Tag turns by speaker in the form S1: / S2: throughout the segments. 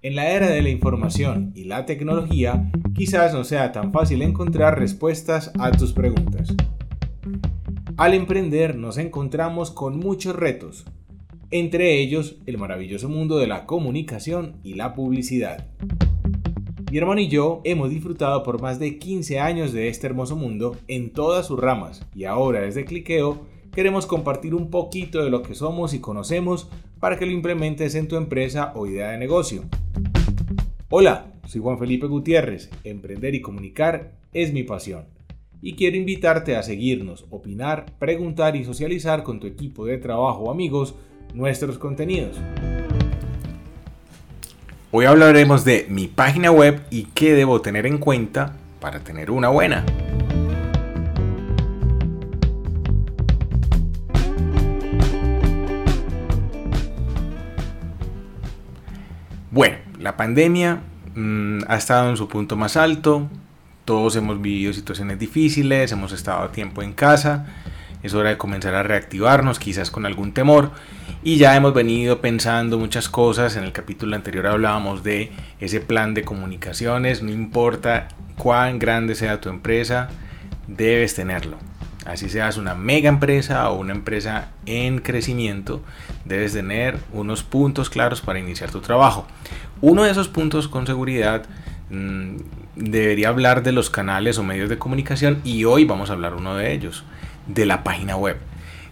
S1: En la era de la información y la tecnología, quizás no sea tan fácil encontrar respuestas a tus preguntas. Al emprender nos encontramos con muchos retos, entre ellos el maravilloso mundo de la comunicación y la publicidad. Mi hermano y yo hemos disfrutado por más de 15 años de este hermoso mundo en todas sus ramas y ahora desde Cliqueo queremos compartir un poquito de lo que somos y conocemos para que lo implementes en tu empresa o idea de negocio. Hola, soy Juan Felipe Gutiérrez. Emprender y comunicar es mi pasión. Y quiero invitarte a seguirnos, opinar, preguntar y socializar con tu equipo de trabajo o amigos nuestros contenidos. Hoy hablaremos de mi página web y qué debo tener en cuenta para tener una buena. La pandemia mm, ha estado en su punto más alto, todos hemos vivido situaciones difíciles, hemos estado a tiempo en casa, es hora de comenzar a reactivarnos, quizás con algún temor, y ya hemos venido pensando muchas cosas, en el capítulo anterior hablábamos de ese plan de comunicaciones, no importa cuán grande sea tu empresa, debes tenerlo. Así seas una mega empresa o una empresa en crecimiento, debes tener unos puntos claros para iniciar tu trabajo. Uno de esos puntos con seguridad mm, debería hablar de los canales o medios de comunicación y hoy vamos a hablar uno de ellos, de la página web.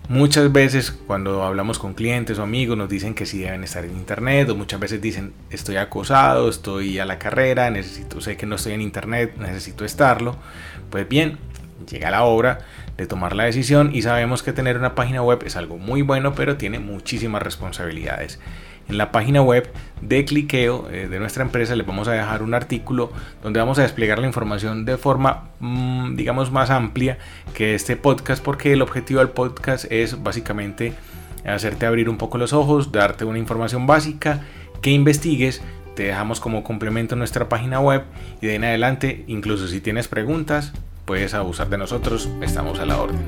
S1: Muchas veces cuando hablamos con clientes o amigos nos dicen que sí deben estar en internet o muchas veces dicen estoy acosado, estoy a la carrera, necesito, sé que no estoy en internet, necesito estarlo. Pues bien, llega la hora de tomar la decisión y sabemos que tener una página web es algo muy bueno, pero tiene muchísimas responsabilidades. En la página web de Cliqueo eh, de nuestra empresa les vamos a dejar un artículo donde vamos a desplegar la información de forma, mm, digamos, más amplia que este podcast, porque el objetivo del podcast es básicamente hacerte abrir un poco los ojos, darte una información básica, que investigues te dejamos como complemento nuestra página web y de en adelante, incluso si tienes preguntas, puedes abusar de nosotros, estamos a la orden.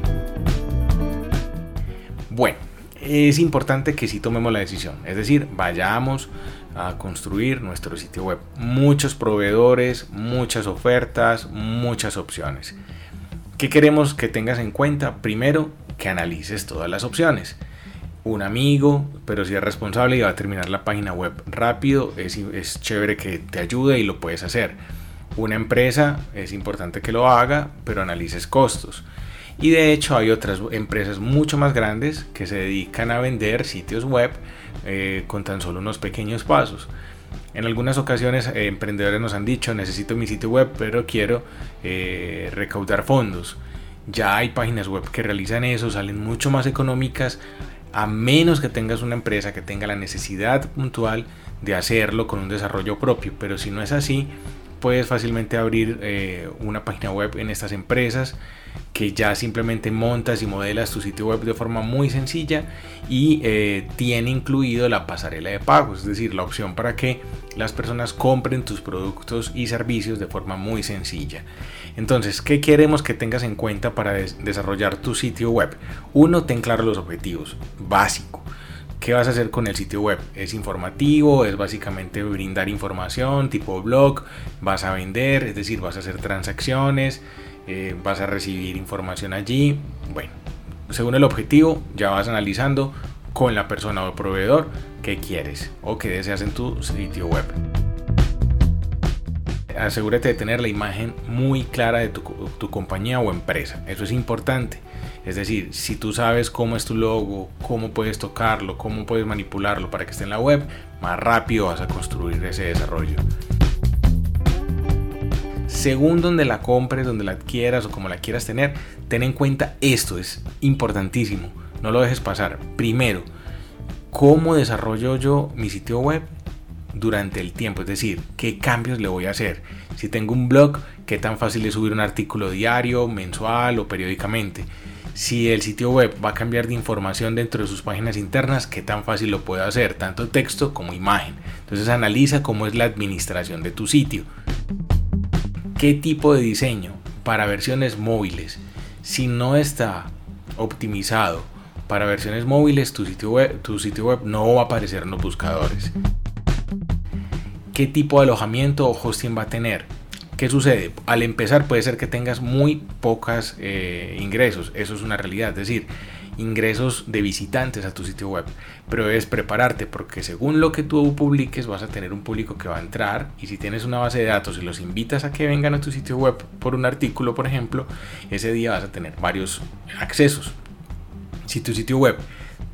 S1: Bueno, es importante que sí tomemos la decisión, es decir, vayamos a construir nuestro sitio web. Muchos proveedores, muchas ofertas, muchas opciones. ¿Qué queremos que tengas en cuenta? Primero, que analices todas las opciones. Un amigo, pero si es responsable y va a terminar la página web rápido, es, es chévere que te ayude y lo puedes hacer una empresa es importante que lo haga, pero analices costos. Y de hecho hay otras empresas mucho más grandes que se dedican a vender sitios web eh, con tan solo unos pequeños pasos. En algunas ocasiones eh, emprendedores nos han dicho necesito mi sitio web pero quiero eh, recaudar fondos. Ya hay páginas web que realizan eso, salen mucho más económicas a menos que tengas una empresa que tenga la necesidad puntual de hacerlo con un desarrollo propio. Pero si no es así, puedes fácilmente abrir eh, una página web en estas empresas que ya simplemente montas y modelas tu sitio web de forma muy sencilla y eh, tiene incluido la pasarela de pagos, es decir, la opción para que las personas compren tus productos y servicios de forma muy sencilla. Entonces, ¿qué queremos que tengas en cuenta para desarrollar tu sitio web? Uno, ten claro los objetivos, básico. ¿Qué vas a hacer con el sitio web? ¿Es informativo? ¿Es básicamente brindar información tipo blog? ¿Vas a vender? Es decir, vas a hacer transacciones, eh, vas a recibir información allí. Bueno, según el objetivo, ya vas analizando con la persona o proveedor qué quieres o qué deseas en tu sitio web. Asegúrate de tener la imagen muy clara de tu, tu compañía o empresa. Eso es importante es decir, si tú sabes cómo es tu logo, cómo puedes tocarlo, cómo puedes manipularlo para que esté en la web, más rápido vas a construir ese desarrollo. Según donde la compres, donde la adquieras o como la quieras tener, ten en cuenta esto, es importantísimo. No lo dejes pasar. Primero, ¿cómo desarrollo yo mi sitio web? Durante el tiempo, es decir, qué cambios le voy a hacer. Si tengo un blog, qué tan fácil es subir un artículo diario, mensual o periódicamente si el sitio web va a cambiar de información dentro de sus páginas internas, qué tan fácil lo puede hacer, tanto texto como imagen. Entonces analiza cómo es la administración de tu sitio. ¿Qué tipo de diseño para versiones móviles? Si no está optimizado para versiones móviles, tu sitio web, tu sitio web no va a aparecer en los buscadores. Qué tipo de alojamiento o hosting va a tener. ¿Qué sucede? Al empezar puede ser que tengas muy pocas eh, ingresos, eso es una realidad, es decir, ingresos de visitantes a tu sitio web, pero debes prepararte porque según lo que tú publiques vas a tener un público que va a entrar y si tienes una base de datos y los invitas a que vengan a tu sitio web por un artículo, por ejemplo, ese día vas a tener varios accesos. Si tu sitio web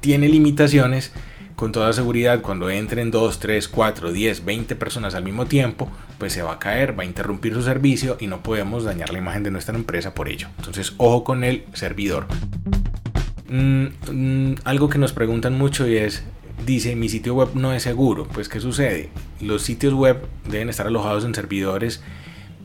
S1: tiene limitaciones, con toda seguridad cuando entren 2, 3, 4, 10, 20 personas al mismo tiempo, pues se va a caer, va a interrumpir su servicio y no podemos dañar la imagen de nuestra empresa por ello. Entonces, ojo con el servidor. Mm, mm, algo que nos preguntan mucho y es, dice, mi sitio web no es seguro. Pues, ¿qué sucede? Los sitios web deben estar alojados en servidores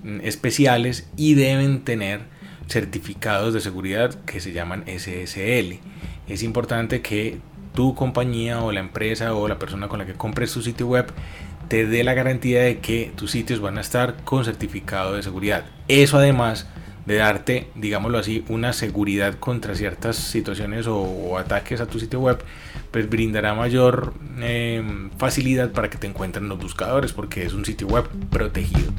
S1: mm, especiales y deben tener certificados de seguridad que se llaman SSL. Es importante que tu compañía o la empresa o la persona con la que compres tu sitio web te dé la garantía de que tus sitios van a estar con certificado de seguridad. Eso además de darte, digámoslo así, una seguridad contra ciertas situaciones o, ataques a tu sitio web, pues brindará mayor em, facilidad para que te encuentren los buscadores porque es un sitio web protegido.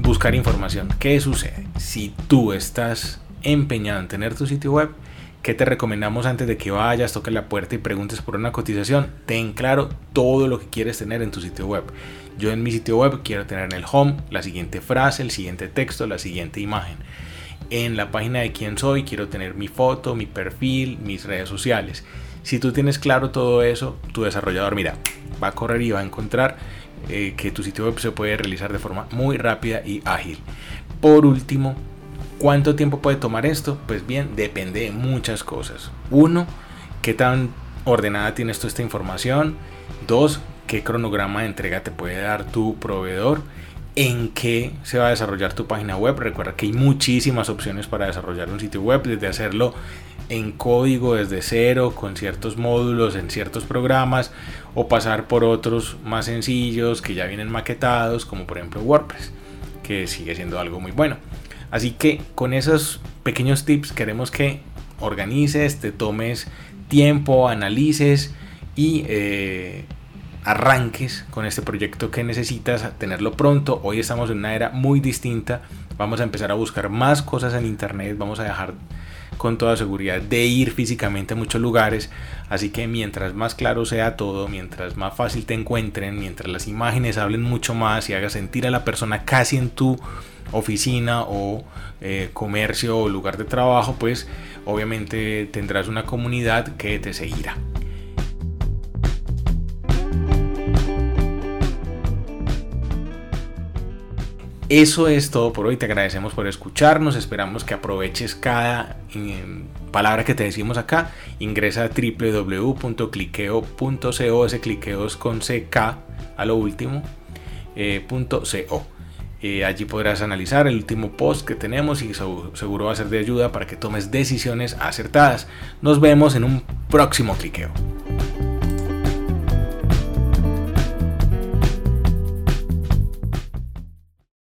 S1: Buscar información. ¿Qué sucede? Si tú estás empeñado en tener tu sitio web, ¿Qué te recomendamos antes de que vayas, toques la puerta y preguntes por una cotización? Ten claro todo lo que quieres tener en tu sitio web. Yo en mi sitio web quiero tener en el home la siguiente frase, el siguiente texto, la siguiente imagen. En la página de quién soy quiero tener mi foto, mi perfil, mis redes sociales. Si tú tienes claro todo eso, tu desarrollador, mira, va a correr y va a encontrar eh, que tu sitio web se puede realizar de forma muy rápida y ágil. Por último, ¿Cuánto tiempo puede tomar esto? Pues bien, depende de muchas cosas. Uno, qué tan ordenada tienes tú esta información. Dos, qué cronograma de entrega te puede dar tu proveedor. En qué se va a desarrollar tu página web. Recuerda que hay muchísimas opciones para desarrollar un sitio web, desde hacerlo en código desde cero, con ciertos módulos en ciertos programas, o pasar por otros más sencillos que ya vienen maquetados, como por ejemplo WordPress, que sigue siendo algo muy bueno. Así que con esos pequeños tips queremos que organices, te tomes tiempo, analices y eh, arranques con este proyecto que necesitas tenerlo pronto. Hoy estamos en una era muy distinta. Vamos a empezar a buscar más cosas en internet. Vamos a dejar con toda seguridad de ir físicamente a muchos lugares. Así que mientras más claro sea todo, mientras más fácil te encuentren, mientras las imágenes hablen mucho más y hagas sentir a la persona casi en tu oficina o eh, comercio o lugar de trabajo, pues obviamente tendrás una comunidad que te seguirá. Eso es todo por hoy. Te agradecemos por escucharnos. Esperamos que aproveches cada eh, palabra que te decimos acá. Ingresa a www.cliqueo.co. Ese cliqueo es con CK a lo último. Eh, .co. Eh, allí podrás analizar el último post que tenemos y seguro va a ser de ayuda para que tomes decisiones acertadas. Nos vemos en un próximo cliqueo.